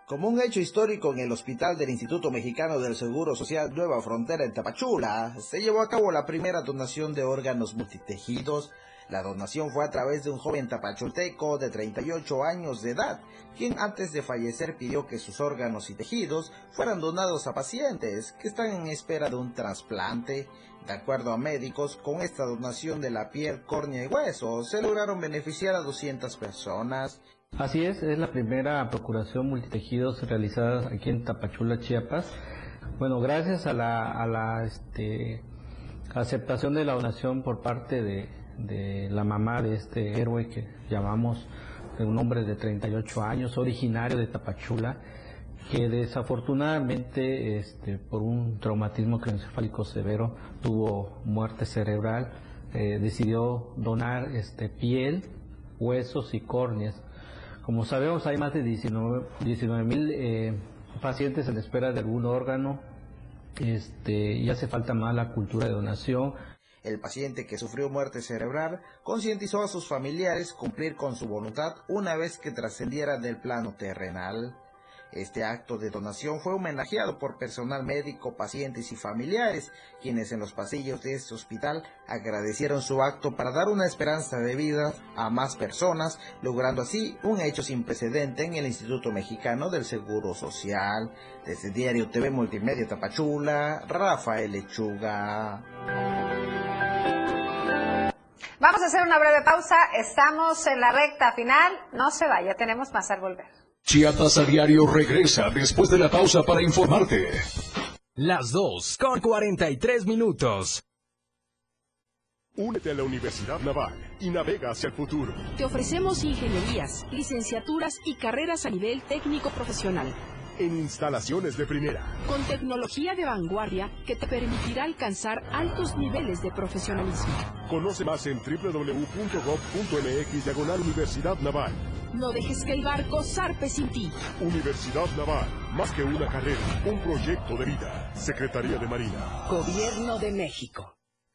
Como un hecho histórico en el hospital del Instituto Mexicano del Seguro Social Nueva Frontera en Tapachula, se llevó a cabo la primera donación de órganos multitejidos. La donación fue a través de un joven tapachulteco de 38 años de edad, quien antes de fallecer pidió que sus órganos y tejidos fueran donados a pacientes que están en espera de un trasplante. De acuerdo a médicos, con esta donación de la piel, córnea y hueso, se lograron beneficiar a 200 personas. Así es, es la primera procuración multitejidos realizada aquí en Tapachula, Chiapas. Bueno, gracias a la, este, aceptación de la donación por parte de, la mamá de este héroe que llamamos un hombre de 38 años, originario de Tapachula, que desafortunadamente este, por un traumatismo craneoencefálico severo tuvo muerte cerebral, eh, decidió donar este, piel, huesos y córneas. Como sabemos, hay más de 19 mil eh, pacientes en espera de algún órgano este, y hace falta más la cultura de donación. El paciente que sufrió muerte cerebral concientizó a sus familiares cumplir con su voluntad una vez que trascendiera del plano terrenal. Este acto de donación fue homenajeado por personal médico, pacientes y familiares, quienes en los pasillos de este hospital agradecieron su acto para dar una esperanza de vida a más personas, logrando así un hecho sin precedente en el Instituto Mexicano del Seguro Social. Desde Diario TV Multimedia Tapachula, Rafael Lechuga. Vamos a hacer una breve pausa. Estamos en la recta final. No se vaya, tenemos más al volver. Chiapas a diario regresa después de la pausa para informarte. Las 2 con 43 minutos. Únete a la Universidad Naval y navega hacia el futuro. Te ofrecemos ingenierías, licenciaturas y carreras a nivel técnico profesional. En instalaciones de primera. Con tecnología de vanguardia que te permitirá alcanzar altos niveles de profesionalismo. Conoce más en www.gov.mx diagonal Universidad Naval. No dejes que el barco zarpe sin ti. Universidad Naval, más que una carrera, un proyecto de vida. Secretaría de Marina. Gobierno de México.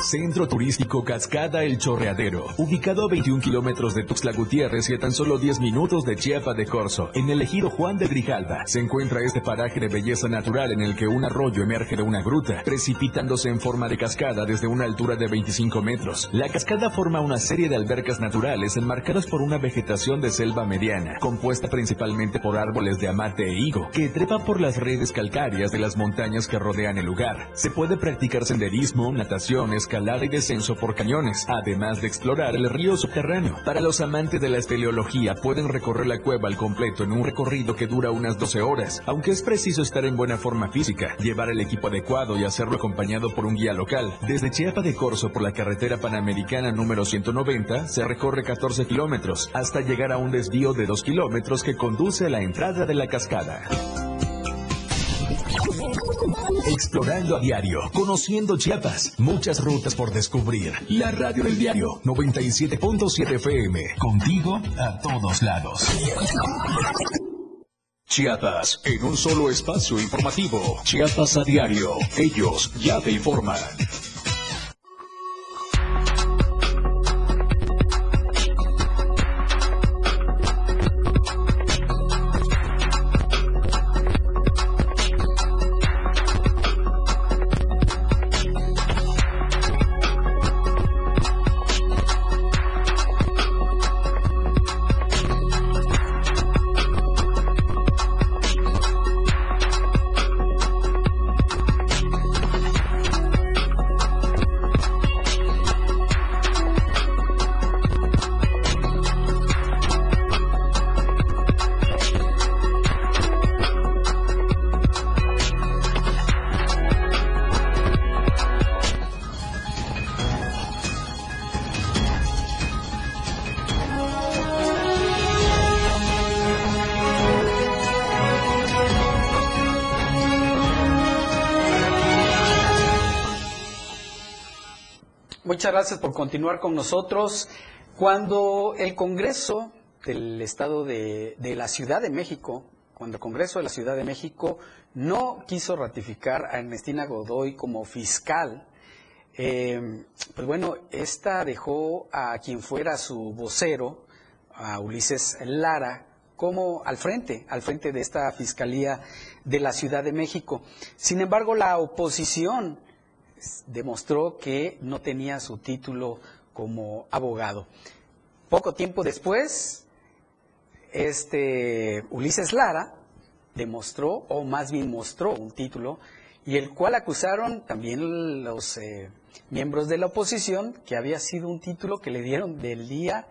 Centro Turístico Cascada El Chorreadero, ubicado a 21 kilómetros de Tuxtla Gutiérrez y a tan solo 10 minutos de Chiapa de Corzo, en el ejido Juan de Grijalva, se encuentra este paraje de belleza natural en el que un arroyo emerge de una gruta, precipitándose en forma de cascada desde una altura de 25 metros. La cascada forma una serie de albercas naturales enmarcadas por una vegetación de selva mediana, compuesta principalmente por árboles de amate e higo, que trepa por las redes calcáreas de las montañas que rodean el lugar. Se puede practicar senderismo, natación, escalada y descenso por cañones, además de explorar el río subterráneo. Para los amantes de la espeleología pueden recorrer la cueva al completo en un recorrido que dura unas 12 horas, aunque es preciso estar en buena forma física, llevar el equipo adecuado y hacerlo acompañado por un guía local. Desde Chiapa de Corzo por la carretera panamericana número 190 se recorre 14 kilómetros hasta llegar a un desvío de 2 kilómetros que conduce a la entrada de la cascada. Explorando a diario, conociendo Chiapas, muchas rutas por descubrir. La radio del diario 97.7 FM, contigo a todos lados. Chiapas, en un solo espacio informativo. Chiapas a diario, ellos ya te informan. Gracias por continuar con nosotros. Cuando el Congreso del Estado de, de, la Ciudad de México, cuando el Congreso de la Ciudad de México no quiso ratificar a Ernestina Godoy como fiscal, eh, pues bueno, esta dejó a quien fuera su vocero, a Ulises Lara, como al frente, al frente de esta Fiscalía de la Ciudad de México. Sin embargo, la oposición demostró que no tenía su título como abogado. Poco tiempo después, este Ulises Lara demostró, o más bien mostró un título, y el cual acusaron también los eh, miembros de la oposición que había sido un título que le dieron del día,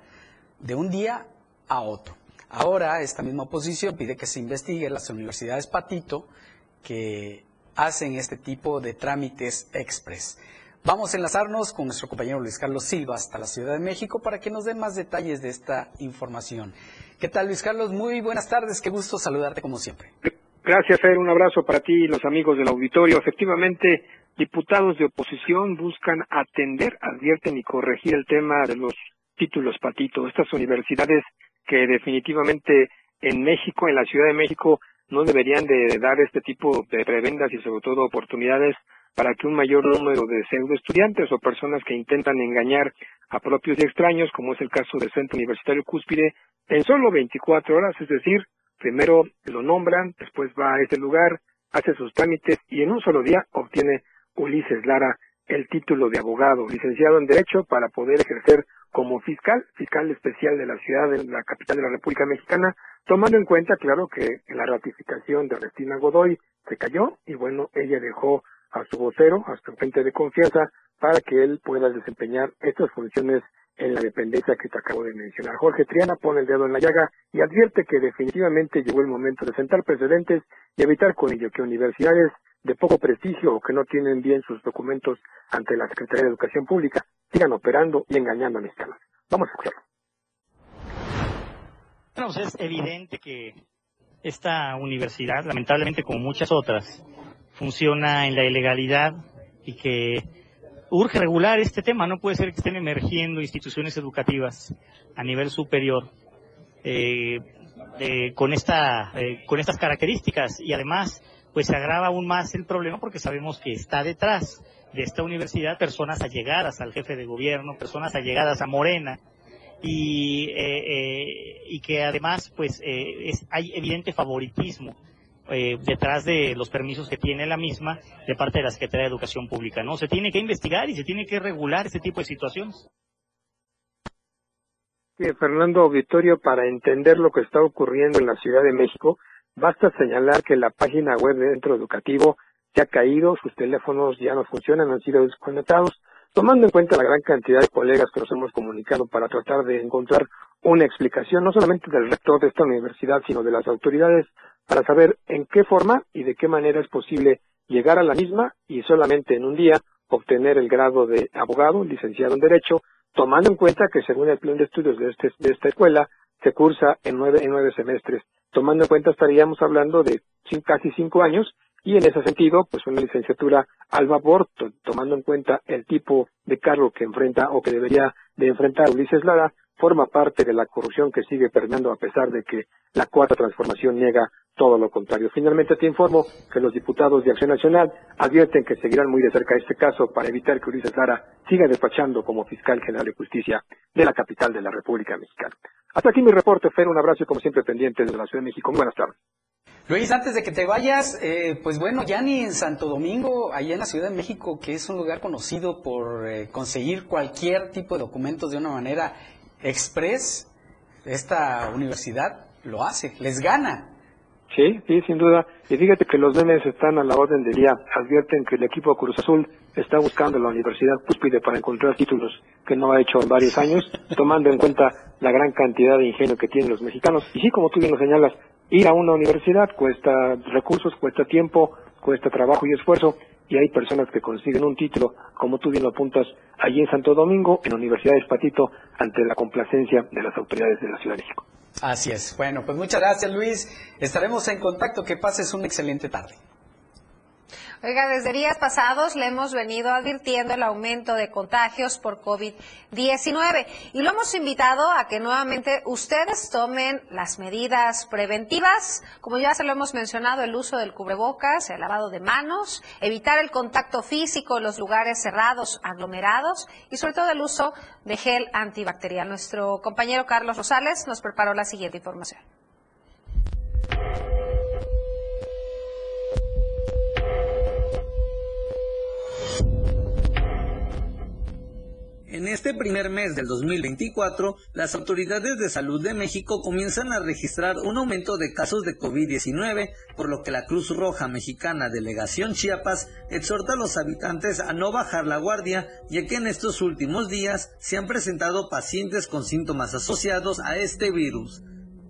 de un día a otro. Ahora esta misma oposición pide que se investigue las universidades Patito que hacen este tipo de trámites express. Vamos a enlazarnos con nuestro compañero Luis Carlos Silva hasta la Ciudad de México para que nos dé más detalles de esta información. ¿Qué tal Luis Carlos? Muy buenas tardes, qué gusto saludarte como siempre. Gracias, Fer. Un abrazo para ti y los amigos del auditorio. Efectivamente, diputados de oposición buscan atender, advierten y corregir el tema de los títulos patito. Estas universidades que definitivamente en México, en la Ciudad de México, no deberían de dar este tipo de prebendas y sobre todo oportunidades para que un mayor número de pseudo estudiantes o personas que intentan engañar a propios y extraños, como es el caso del Centro Universitario Cúspide, en solo 24 horas, es decir, primero lo nombran, después va a ese lugar, hace sus trámites y en un solo día obtiene Ulises Lara el título de abogado, licenciado en Derecho, para poder ejercer como fiscal, fiscal especial de la ciudad de la capital de la República Mexicana, tomando en cuenta, claro, que la ratificación de Ernestina Godoy se cayó y bueno, ella dejó a su vocero, a su frente de confianza, para que él pueda desempeñar estas funciones en la dependencia que te acabo de mencionar. Jorge Triana pone el dedo en la llaga y advierte que definitivamente llegó el momento de sentar precedentes y evitar con ello que universidades de poco prestigio o que no tienen bien sus documentos ante la Secretaría de Educación Pública sigan operando y engañando a mexicanos. Vamos a escucharlo. Bueno, pues es evidente que esta universidad, lamentablemente como muchas otras, funciona en la ilegalidad y que urge regular este tema. No puede ser que estén emergiendo instituciones educativas a nivel superior eh, con, esta, eh, con estas características y además pues se agrava aún más el problema porque sabemos que está detrás de esta universidad personas allegadas al jefe de gobierno, personas allegadas a Morena y, eh, eh, y que además pues eh, es, hay evidente favoritismo detrás de los permisos que tiene la misma de parte de la Secretaría de Educación Pública. No, se tiene que investigar y se tiene que regular este tipo de situaciones. Fernando Auditorio, para entender lo que está ocurriendo en la Ciudad de México, Basta señalar que la página web de Centro Educativo se ha caído, sus teléfonos ya no funcionan, han sido desconectados, tomando en cuenta la gran cantidad de colegas que nos hemos comunicado para tratar de encontrar una explicación, no solamente del rector de esta universidad, sino de las autoridades, para saber en qué forma y de qué manera es posible llegar a la misma y solamente en un día obtener el grado de abogado, licenciado en Derecho, tomando en cuenta que según el plan de estudios de, este, de esta escuela, se cursa en nueve, en nueve semestres tomando en cuenta estaríamos hablando de casi cinco años y en ese sentido, pues una licenciatura al vapor, tomando en cuenta el tipo de cargo que enfrenta o que debería de enfrentar Ulises Lara, forma parte de la corrupción que sigue permeando a pesar de que la cuarta transformación niega todo lo contrario. Finalmente te informo que los diputados de Acción Nacional advierten que seguirán muy de cerca este caso para evitar que Ulises Lara siga despachando como fiscal general de justicia de la capital de la República Mexicana. Hasta aquí mi reporte, Fer, un abrazo y como siempre pendiente de la Ciudad de México. Muy buenas tardes. Luis, antes de que te vayas, eh, pues bueno, ya ni en Santo Domingo, allá en la Ciudad de México, que es un lugar conocido por eh, conseguir cualquier tipo de documentos de una manera express, esta universidad lo hace, les gana. Sí, sí, sin duda. Y fíjate que los memes están a la orden del día. Advierten que el equipo Cruz Azul está buscando la Universidad Cúspide para encontrar títulos que no ha hecho en varios años, tomando en cuenta la gran cantidad de ingenio que tienen los mexicanos. Y sí, como tú bien lo señalas, ir a una universidad cuesta recursos, cuesta tiempo, cuesta trabajo y esfuerzo. Y hay personas que consiguen un título, como tú bien lo apuntas, allí en Santo Domingo, en la Universidad de Espatito, ante la complacencia de las autoridades de la Ciudad de México. Así es. Bueno, pues muchas gracias Luis. Estaremos en contacto. Que pases una excelente tarde. Oiga, desde días pasados le hemos venido advirtiendo el aumento de contagios por COVID-19 y lo hemos invitado a que nuevamente ustedes tomen las medidas preventivas, como ya se lo hemos mencionado, el uso del cubrebocas, el lavado de manos, evitar el contacto físico en los lugares cerrados, aglomerados y sobre todo el uso de gel antibacterial. Nuestro compañero Carlos Rosales nos preparó la siguiente información. En este primer mes del 2024, las autoridades de salud de México comienzan a registrar un aumento de casos de COVID-19, por lo que la Cruz Roja Mexicana Delegación Chiapas exhorta a los habitantes a no bajar la guardia, ya que en estos últimos días se han presentado pacientes con síntomas asociados a este virus.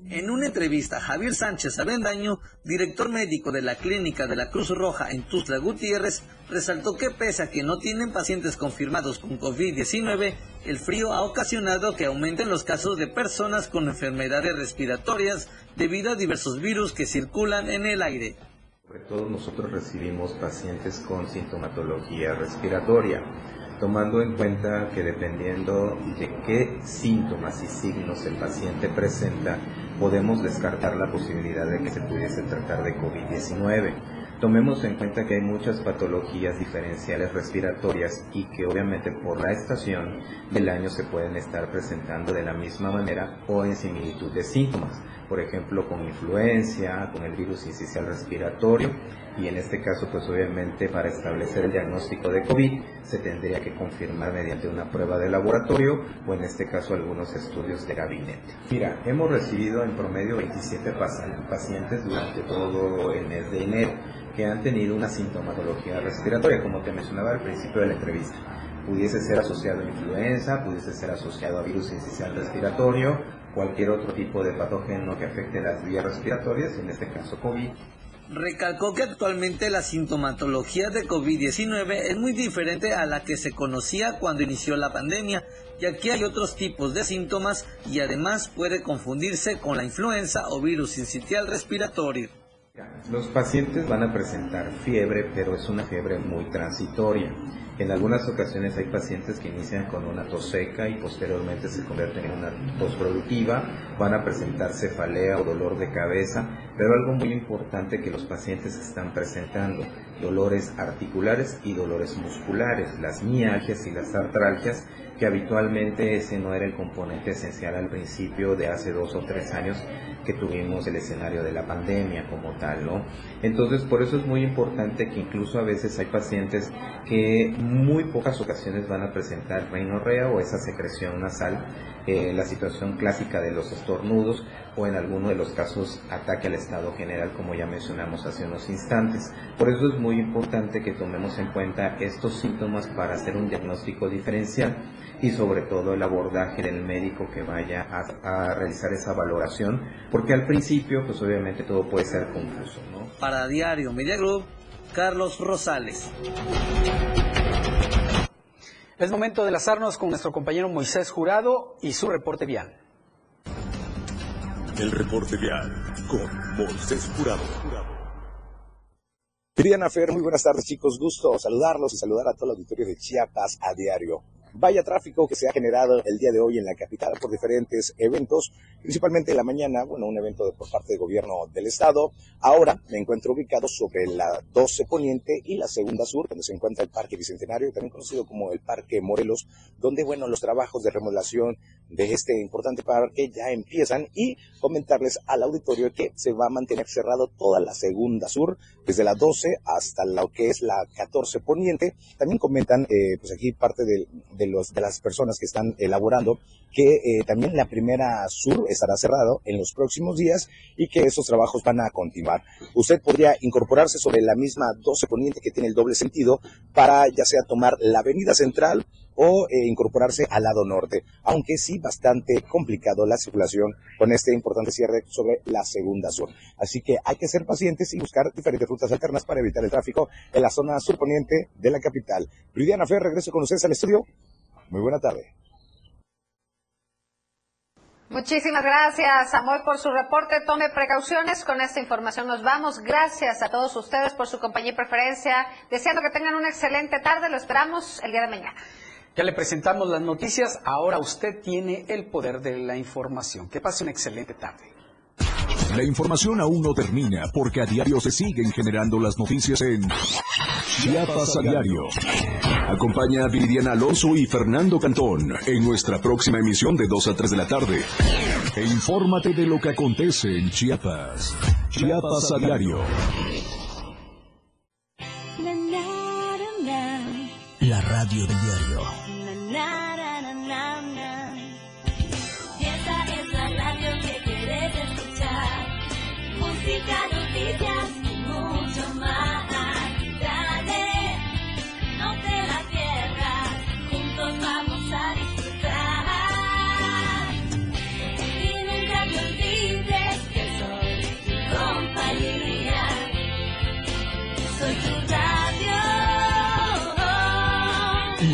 En una entrevista, Javier Sánchez Avendaño, director médico de la Clínica de la Cruz Roja en Tuzla Gutiérrez, resaltó que pese a que no tienen pacientes confirmados con COVID-19, el frío ha ocasionado que aumenten los casos de personas con enfermedades respiratorias debido a diversos virus que circulan en el aire. Sobre nosotros recibimos pacientes con sintomatología respiratoria tomando en cuenta que dependiendo de qué síntomas y signos el paciente presenta, podemos descartar la posibilidad de que se pudiese tratar de COVID-19. Tomemos en cuenta que hay muchas patologías diferenciales respiratorias y que obviamente por la estación del año se pueden estar presentando de la misma manera o en similitud de síntomas. Por ejemplo, con influencia, con el virus incisional respiratorio y en este caso pues obviamente para establecer el diagnóstico de COVID se tendría que confirmar mediante una prueba de laboratorio o en este caso algunos estudios de gabinete. Mira, hemos recibido en promedio 27 pacientes durante todo el mes de enero que han tenido una sintomatología respiratoria, como te mencionaba al principio de la entrevista. Pudiese ser asociado a influenza, pudiese ser asociado a virus incisional respiratorio, cualquier otro tipo de patógeno que afecte las vías respiratorias, en este caso COVID, recalcó que actualmente la sintomatología de COVID-19 es muy diferente a la que se conocía cuando inició la pandemia, ya que hay otros tipos de síntomas y además puede confundirse con la influenza o virus sincitial respiratorio. Los pacientes van a presentar fiebre, pero es una fiebre muy transitoria. En algunas ocasiones hay pacientes que inician con una tos seca y posteriormente se convierten en una tos productiva, van a presentar cefalea o dolor de cabeza, pero algo muy importante que los pacientes están presentando, dolores articulares y dolores musculares, las mialgias y las artralgias, que habitualmente ese no era el componente esencial al principio de hace dos o tres años que tuvimos el escenario de la pandemia como tal, ¿no? Entonces, por eso es muy importante que incluso a veces hay pacientes que muy pocas ocasiones van a presentar reinorrea o esa secreción nasal, eh, la situación clásica de los estornudos o en alguno de los casos ataque al estado general, como ya mencionamos hace unos instantes. Por eso es muy importante que tomemos en cuenta estos síntomas para hacer un diagnóstico diferencial y sobre todo el abordaje del médico que vaya a, realizar esa valoración, porque al principio pues obviamente todo puede ser confuso. Para Diario Media Group, Carlos Rosales. Es momento de enlazarnos con nuestro compañero Moisés Jurado y su reporte vial. El reporte vial con Moisés Jurado. Querida Fer, muy buenas tardes chicos, gusto saludarlos y saludar a todo el auditorio de Chiapas a diario. Vaya tráfico que se ha generado el día de hoy en la capital por diferentes eventos, principalmente en la mañana, bueno, un evento por parte del gobierno del estado. Ahora me encuentro ubicado sobre la 12 Poniente y la Segunda Sur, donde se encuentra el Parque Bicentenario, también conocido como el Parque Morelos, donde, bueno, los trabajos de remodelación de este importante parque ya empiezan y comentarles al auditorio que se va a mantener cerrado toda la Segunda Sur, desde la 12 hasta lo que es la 14 Poniente. También comentan, eh, pues aquí parte del de, las personas que están elaborando, que eh, también la primera sur estará cerrado en los próximos días y que esos trabajos van a continuar. Usted podría incorporarse sobre la misma 12 poniente que tiene el doble sentido para ya sea tomar la avenida central o eh, incorporarse al lado norte, aunque sí bastante complicado la circulación con este importante cierre sobre la segunda sur. Así que hay que ser pacientes y buscar diferentes rutas alternas para evitar el tráfico en la zona surponiente de la capital. Lidiana Fer, regreso con ustedes al estudio. Muy buena tarde. Muchísimas gracias, Samuel, por su reporte. Tome precauciones. Con esta información nos vamos. Gracias a todos ustedes por su compañía y preferencia. Deseando que tengan una excelente tarde. Lo esperamos el día de mañana. Ya le presentamos las noticias. Ahora usted tiene el poder de la información. Que pase una excelente tarde. La información aún no termina porque a diario se siguen generando las noticias en Chiapas a diario. Acompaña a Viridiana Alonso y Fernando Cantón en nuestra próxima emisión de 2 a 3 de la tarde. E infórmate de lo que acontece en Chiapas. Chiapas a diario. La radio del diario.